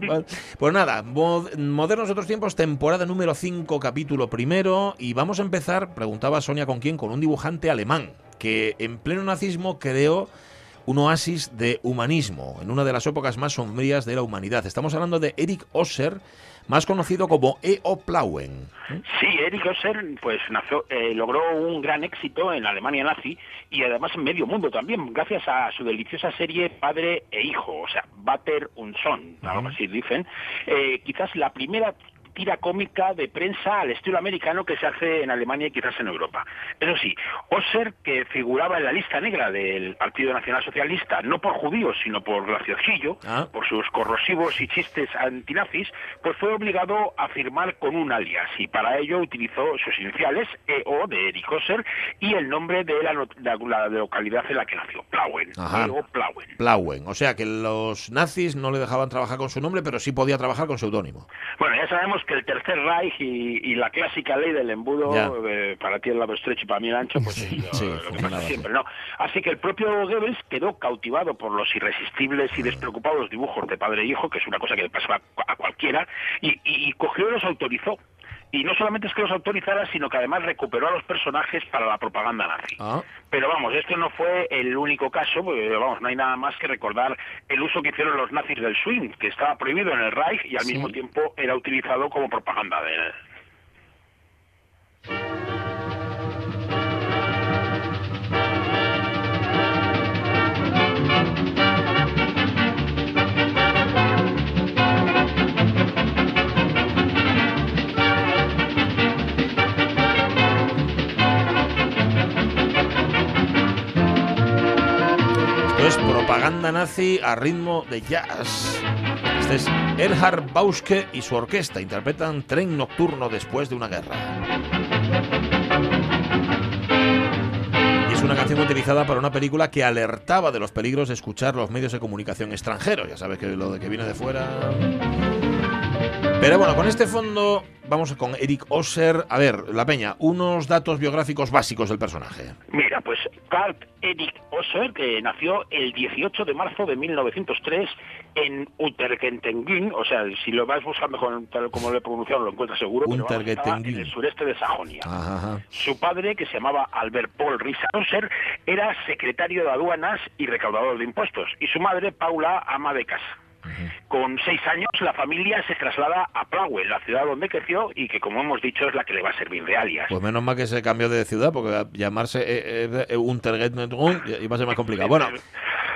Pues nada, mod- Modernos Otros Tiempos, temporada número 5, capítulo primero. Y vamos a empezar, preguntaba Sonia con quién, con un dibujante alemán que en pleno nazismo creó un oasis de humanismo en una de las épocas más sombrías de la humanidad. Estamos hablando de Erich Osser, más conocido como E.O. Plauen. Sí, Erich Osser pues nació, eh, logró un gran éxito en la Alemania nazi y además en medio mundo también, gracias a su deliciosa serie Padre e Hijo, o sea, Vater und Son, algo así dicen. Eh, quizás la primera tira cómica de prensa al estilo americano que se hace en Alemania y quizás en Europa. Eso sí, Osser, que figuraba en la lista negra del Partido Nacional Socialista, no por judíos, sino por graciosillo, Ah. por sus corrosivos y chistes antinazis, pues fue obligado a firmar con un alias y para ello utilizó sus iniciales, EO de Erich Osser, y el nombre de la, localidad en la que nació, Plauen. EO Plauen. Plauen. O sea que los nazis no le dejaban trabajar con su nombre, pero sí podía trabajar con seudónimo. Bueno, ya sabemos que el Tercer Reich y, y la clásica ley del embudo, eh, para ti el lado estrecho y para mí el ancho, pues es lo, sí, lo que pasa siempre, ¿no? Así que el propio Goebbels quedó cautivado por los irresistibles y despreocupados dibujos de padre e hijo, que es una cosa que le pasaba a cualquiera, y, y- y cogió y los autorizó. Y no solamente es que los autorizara, sino que además recuperó a los personajes para la propaganda nazi. Ah. Pero vamos, esto no fue el único caso, porque, vamos, no hay nada más que recordar el uso que hicieron los nazis del swing, que estaba prohibido en el Reich y al Sí. mismo tiempo era utilizado como propaganda de... Esto propaganda nazi a ritmo de jazz. Este es Erhard Bauske y su orquesta. Interpretan Tren Nocturno después de una guerra. Y es una canción utilizada para una película que alertaba de los peligros de escuchar los medios de comunicación extranjeros. Ya sabes que lo de que viene de fuera. Pero bueno, con este fondo vamos con Eric Osser. A ver, La Peña, unos datos biográficos básicos del personaje. Mira, pues Karl Erich Osser, que nació el 18 de marzo de 1903 en Untergentenguin, o sea, si lo vas buscando con, tal como lo he pronunciado lo encuentras seguro, pero vamos, en el sureste de Sajonia. Ajá, ajá. Su padre, que se llamaba Albert Paul Risa Osser, era secretario de aduanas y recaudador de impuestos, y su madre, Paula, ama de casa. Con seis años, la familia se traslada a Plauen, la ciudad donde creció y que, como hemos dicho, es la que le va a servir de alias. Pues menos mal que se cambió de ciudad, porque llamarse eh, eh, Untergetnetung iba a ser más complicado. Bueno,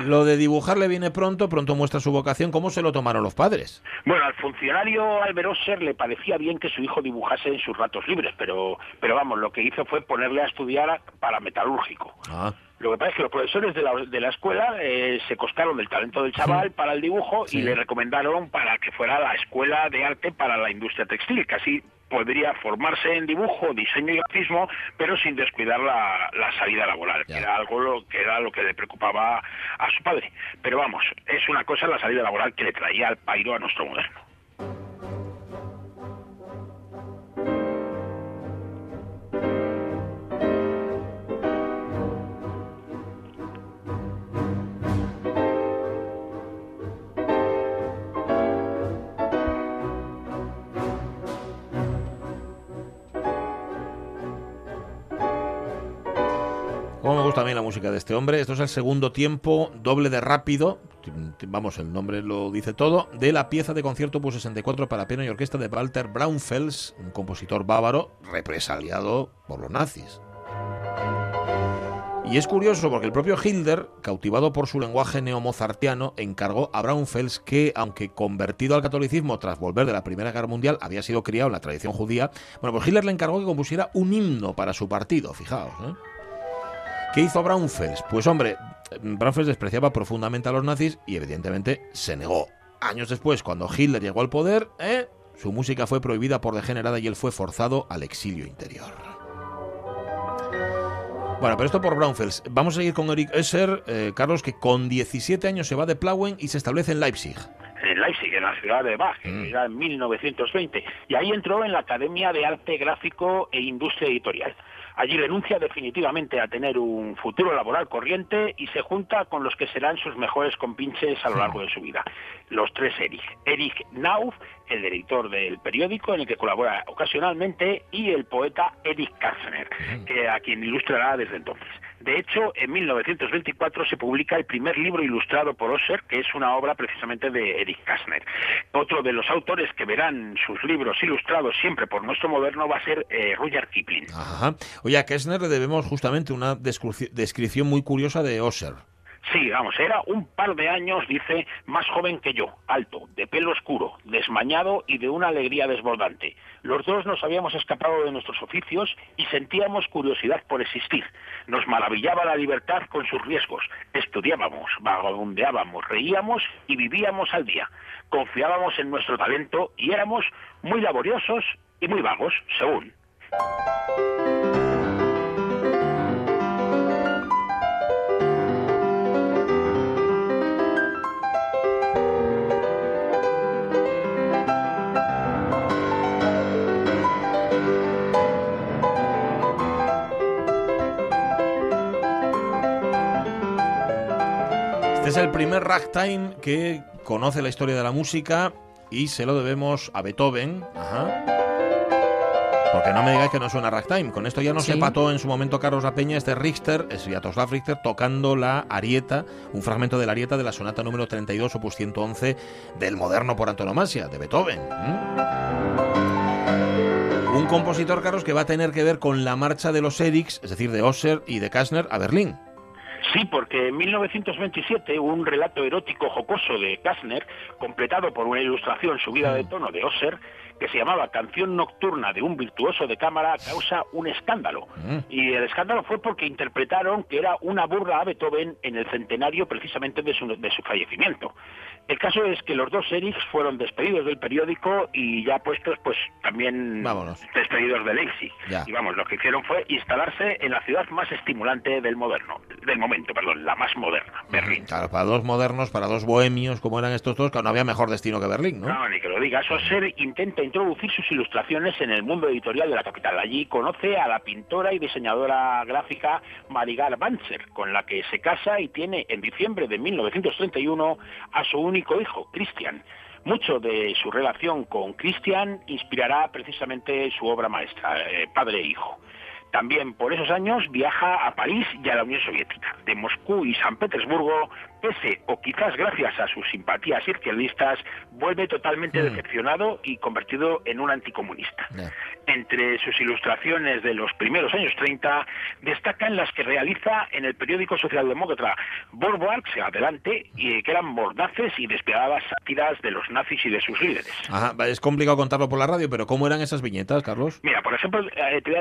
lo de dibujar le viene pronto, pronto muestra su vocación. ¿Cómo se lo tomaron los padres? Bueno, al funcionario Albert Osser le parecía bien que su hijo dibujase en sus ratos libres, pero, pero vamos, lo que hizo fue ponerle a estudiar para metalúrgico. Ah, Lo que pasa es que los profesores de la, de la escuela eh, se coscaron del talento del chaval para el dibujo Sí. y le recomendaron para que fuera la escuela de arte para la industria textil, que así podría formarse en dibujo, diseño y grafismo, pero sin descuidar la, la salida laboral, Ya. que era algo lo, que era lo que le preocupaba a su padre. Pero vamos, es una cosa la salida laboral que le traía al pairo a nuestro moderno. Mí la música de este hombre. Esto es el segundo tiempo, doble de rápido. Vamos, el nombre lo dice todo. De la pieza de concierto opus 64 para piano y orquesta de Walter Braunfels, un compositor bávaro represaliado por los nazis. Y es curioso porque el propio Hilder, cautivado por su lenguaje neomozartiano, encargó a Braunfels que, aunque convertido al catolicismo tras volver de la Primera Guerra Mundial, había sido criado en la tradición judía, bueno, pues Hitler le encargó que compusiera un himno para su partido, fijaos, ¿eh? ¿Qué hizo Braunfels? Pues hombre, Braunfels despreciaba profundamente a los nazis y evidentemente se negó. Años después, cuando Hitler llegó al poder, ¿eh? su música fue prohibida por degenerada y él fue forzado al exilio interior. Bueno, pero esto por Braunfels. Vamos a seguir con Eric Esser, eh, Carlos, que con 17 años se va de Plauen y se establece en Leipzig en Leipzig, en la ciudad de Bach, Mm. era en 1920, y ahí entró en la Academia de Arte Gráfico e Industria Editorial. Allí renuncia definitivamente a tener un futuro laboral corriente y se junta con los que serán sus mejores compinches a lo largo de su vida. Los tres Erich. Erich Nauf, el editor del periódico en el que colabora ocasionalmente, y el poeta Erich Kästner, que a quien ilustrará desde entonces. De hecho, en 1924 se publica el primer libro ilustrado por Osser, que es una obra precisamente de Erich Kästner. Otro de los autores que verán sus libros ilustrados siempre por nuestro moderno va a ser eh, Rudyard Kipling. Ajá. Oye, a Kessner le debemos justamente una descripción muy curiosa de Osser. Sí, vamos, era un par de años, dice, más joven que yo, alto, de pelo oscuro, desmañado y de una alegría desbordante. Los dos nos habíamos escapado de nuestros oficios y sentíamos curiosidad por existir. Nos maravillaba la libertad con sus riesgos. Estudiábamos, vagabundeábamos, reíamos y vivíamos al día. Confiábamos en nuestro talento y éramos muy laboriosos y muy vagos, según. Es el primer ragtime que conoce la historia de la música y se lo debemos a Beethoven. Ajá. Porque no me digáis que no suena ragtime. Con esto ya nos Sí. empató en su momento Carlos La Peña, este Richter, Sviatoslav Richter, tocando la arieta, un fragmento de la arieta de la sonata número 32, opus 111, del moderno por antonomasia, de Beethoven. ¿Mm? Un compositor, Carlos, que va a tener que ver con la marcha de los Eriks, es decir, de Osser y de Kastner, a Berlín. Sí, porque en 1927 un relato erótico jocoso de Kastner, completado por una ilustración subida de tono de Osser, que se llamaba Canción Nocturna de un virtuoso de cámara, causa un escándalo. Mm. Y el escándalo fue porque interpretaron que era una burla a Beethoven en el centenario precisamente de su, de su fallecimiento. El caso es que los dos Eriks fueron despedidos del periódico y ya puestos, pues también Vámonos. despedidos de Leipzig. Ya. Y vamos, lo que hicieron fue instalarse en la ciudad más estimulante del moderno, del momento, perdón, la más moderna, Berlín. Claro, para dos modernos, para dos bohemios como eran estos dos, claro, no había mejor destino que Berlín, ¿no? No, ni que lo diga. Sosser intenta introducir sus ilustraciones en el mundo editorial de la capital. Allí conoce a la pintora y diseñadora gráfica Marigar Banzer, con la que se casa y tiene en diciembre de 1931 a su único hijo, Christian. Mucho de su relación con Christian inspirará precisamente su obra maestra, eh, Padre e Hijo. También por esos años viaja a París y a la Unión Soviética. De Moscú y San Petersburgo, pese o quizás gracias a sus simpatías izquierdistas, vuelve totalmente Mm. decepcionado y convertido en un anticomunista. Ya. Entre sus ilustraciones de los primeros años 30 destacan las que realiza en el periódico socialdemócrata Vorwärts, adelante, y que eran mordaces y despiadadas sátiras de los nazis y de sus líderes. Ajá, es complicado contarlo por la radio, pero ¿cómo eran esas viñetas, Carlos? Mira, por ejemplo, eh, te voy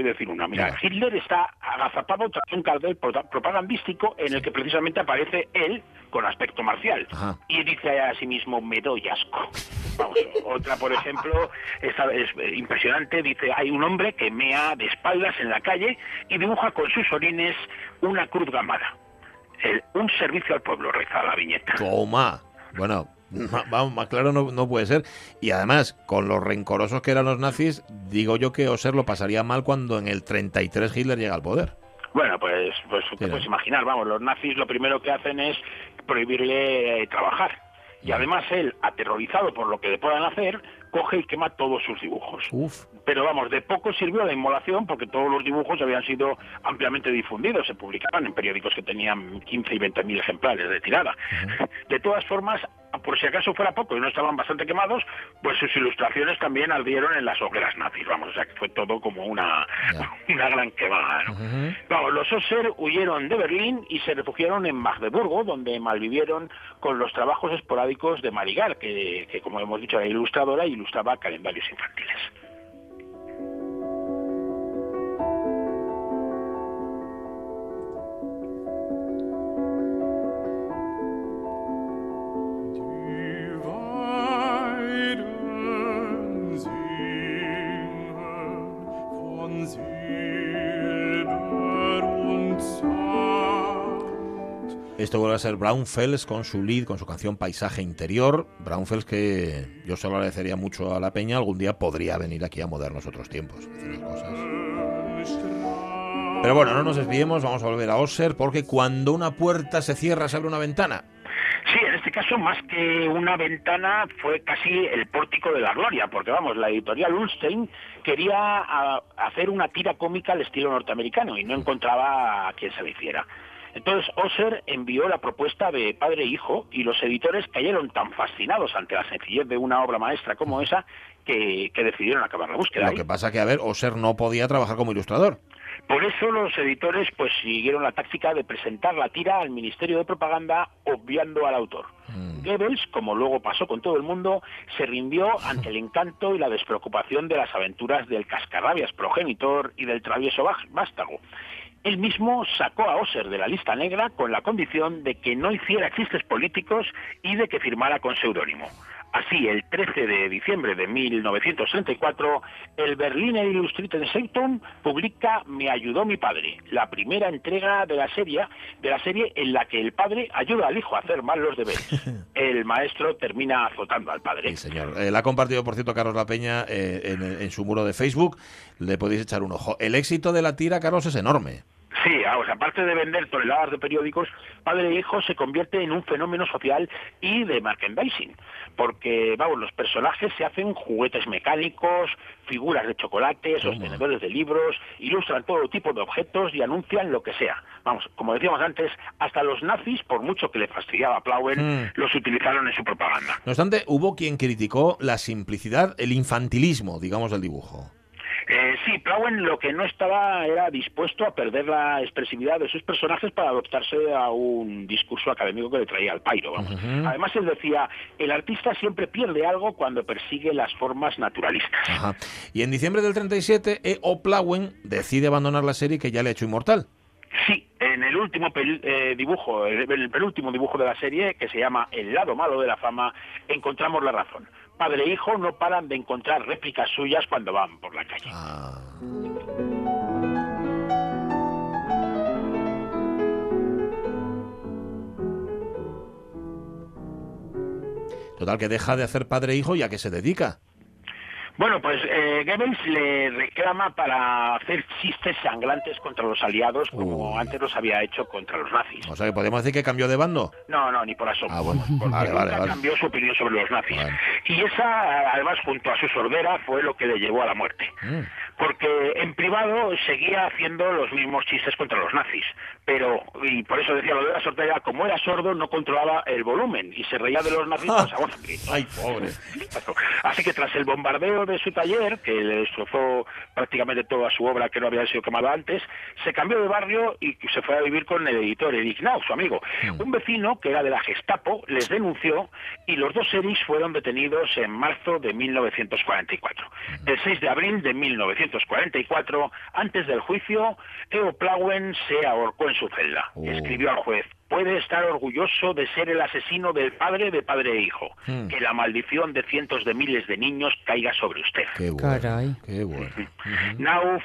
a decir una. Mira, Venga. Hitler está agazapado tras un cartel pro- propagandístico en el que precisamente aparece él con aspecto marcial. Ajá. Y dice a sí mismo, me doy asco. Vamos, otra, por ejemplo, esta es impresionante, dice, hay un hombre que mea de espaldas en la calle y dibuja con sus orines una cruz gamada. El- un servicio al pueblo, reza la viñeta. Toma. Bueno, vamos, más claro no, no puede ser. Y además, con los rencorosos que eran los nazis, digo yo que Oser lo pasaría mal cuando en el 33 Hitler llega al poder. Bueno, pues, pues te puedes imaginar, vamos, los nazis lo primero que hacen es prohibirle eh, trabajar. Y además él, aterrorizado por lo que le puedan hacer, coge y quema todos sus dibujos. Uf. Pero vamos, de poco sirvió la inmolación porque todos los dibujos habían sido ampliamente difundidos, se publicaban en periódicos que tenían 15 y 20 mil ejemplares de tirada. De todas formas, por si acaso fuera poco y no estaban bastante quemados, pues sus ilustraciones también ardieron en las hogueras nazis, vamos, o sea que fue todo como una, <laughs> una gran quemada. ¿no? Los Osser huyeron de Berlín y se refugiaron en Magdeburgo, donde malvivieron con los trabajos esporádicos de Marigar, que, que, como hemos dicho era ilustradora y ilustraba calendarios infantiles. A ser Braunfels con su lead, con su canción Paisaje Interior. Braunfels que yo se lo agradecería mucho a la peña, algún día podría venir aquí a modernos otros tiempos. cosas. Pero bueno, no nos desviemos, vamos a volver a Oser, porque cuando una puerta se cierra, se abre una ventana. Sí, en este caso, más que una ventana, fue casi el pórtico de la gloria, porque vamos, la editorial Ulstein quería a, hacer una tira cómica al estilo norteamericano y no encontraba a quien se le hiciera. Entonces Oser envió la propuesta de padre e hijo y los editores cayeron tan fascinados ante la sencillez de una obra maestra como esa que, que decidieron acabar la búsqueda. Lo ahí. que pasa que, a ver, Oser no podía trabajar como ilustrador. Por eso los editores pues siguieron la táctica de presentar la tira al Ministerio de Propaganda obviando al autor. Goebbels, como luego pasó con todo el mundo, se rindió <laughs> ante el encanto y la despreocupación de las aventuras del cascarrabias progenitor y del travieso vástago. Él mismo sacó a Oser de la lista negra con la condición de que no hiciera chistes políticos y de que firmara con seudónimo. Así, el 13 de diciembre de 1934, el Berliner Illustrated Zeitung publica Me ayudó mi padre, la primera entrega de la serie, de la serie en la que el padre ayuda al hijo a hacer mal los deberes. <laughs> El maestro termina azotando al padre. Sí, señor. Eh, la ha compartido, por cierto, Carlos La Peña eh, en, en su muro de Facebook. Le podéis echar un ojo. El éxito de la tira, Carlos, es enorme. Sí, ah, o sea, aparte de vender toneladas de periódicos, Padre e Hijo se convierte en un fenómeno social y de merchandising, porque, vamos, los personajes se hacen juguetes mecánicos, figuras de chocolate, sostenedores de libros, ilustran todo tipo de objetos y anuncian lo que sea. Vamos, como decíamos antes, hasta los nazis, por mucho que le fastidiaba a Plauen, Mm. los utilizaron en su propaganda. No obstante, hubo quien criticó la simplicidad, el infantilismo, digamos, del dibujo. Eh, sí, Plauen lo que no estaba era dispuesto a perder la expresividad de sus personajes para adoptarse a un discurso académico que le traía al pairo. Vamos. Además, él decía, el artista siempre pierde algo cuando persigue las formas naturalistas. Ajá. Y en diciembre del 37, E.O. Plauen decide abandonar la serie que ya le ha hecho inmortal. Sí, en el último pel- eh, dibujo, el, el penúltimo dibujo de la serie, que se llama El lado malo de la fama, encontramos la razón. Padre e hijo no paran de encontrar réplicas suyas cuando van por la calle. Ah. Total, que deja de hacer padre e hijo y a qué se dedica. Bueno, pues eh, Goebbels le reclama para hacer chistes sangrantes contra los aliados, como Uy. antes los había hecho contra los nazis. O sea, que podemos decir que cambió de bando. No, no, ni por asomo. Ah, bueno. Porque Vale, nunca vale, vale. cambió su opinión sobre los nazis. Y esa, además, junto a su sordera, fue lo que le llevó a la muerte. Mm. Porque en privado seguía haciendo los mismos chistes contra los nazis. Pero, y por eso decía lo de la sordera, como era sordo, no controlaba el volumen y se reía de los nazis pues, a voz. Ay, pobre. <laughs> Así que tras el bombardeo de su taller, que le destrozó prácticamente toda su obra que no había sido quemada antes, se cambió de barrio y se fue a vivir con el editor Eric Nau, su amigo. Un vecino, que era de la Gestapo, les denunció y los dos Erics fueron detenidos en marzo de 1944. El 6 de abril de 1944, antes del juicio, Theo Plauen se ahorcó en su celda. Oh. Escribió al juez, puede estar orgulloso de ser el asesino del padre de padre e hijo. Hmm. Que la maldición de cientos de miles de niños caiga sobre usted. Qué bueno. Caray. Qué bueno. <laughs> Nauf,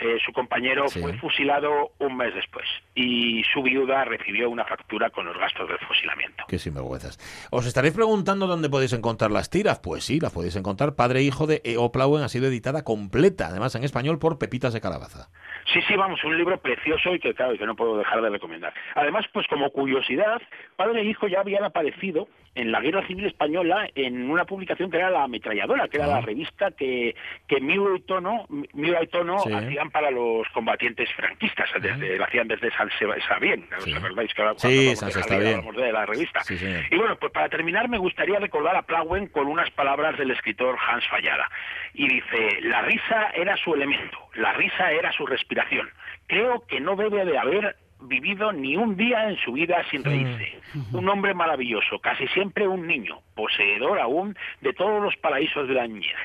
eh, su compañero, Sí. fue fusilado un mes después y su viuda recibió una factura con los gastos del fusilamiento. Qué sinvergüenzas. Os estaréis preguntando dónde podéis encontrar las tiras. Pues sí, las podéis encontrar. Padre e hijo de E.O. Plauen ha sido editada completa, además en español, por Pepitas de Calabaza. Sí, sí, vamos, un libro precioso y que, claro, que no puedo dejar de recomendar. Además, pues como curiosidad, padre e hijo ya habían aparecido en la Guerra Civil Española en una publicación que era La Ametralladora, que era Ah. la revista que, que Miura y Tono, Miura y Tono Sí. hacían para los combatientes franquistas, desde, lo hacían desde San Sebastián, Sí. ¿os acordáis? Que ahora Sí, cuando hablamos San de Sebastián. La revista. Sí. Y bueno, pues para terminar me gustaría recordar a Plauen con unas palabras del escritor Hans Fallada. Y dice, la risa era su elemento, la risa era su respiración. Creo que no debe de haber vivido ni un día en su vida sin reírse. Un hombre maravilloso, casi siempre un niño, poseedor aún de todos los paraísos de la niñez.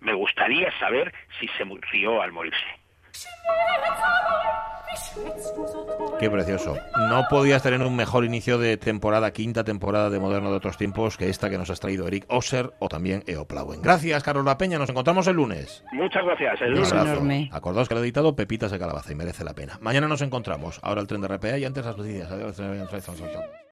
Me gustaría saber si se rió al morirse. Qué precioso. No podías tener un mejor inicio de temporada, quinta temporada de Moderno de otros tiempos que esta que nos has traído Eric Oser o también Eo Plauen. Gracias, Carlos La Peña. Nos encontramos el lunes. Muchas gracias. El Un lunes. abrazo. enorme. Acordaos que lo ha editado Pepitas de Calabaza y merece la pena. Mañana nos encontramos. Ahora el tren de RPA y antes las noticias. Adiós.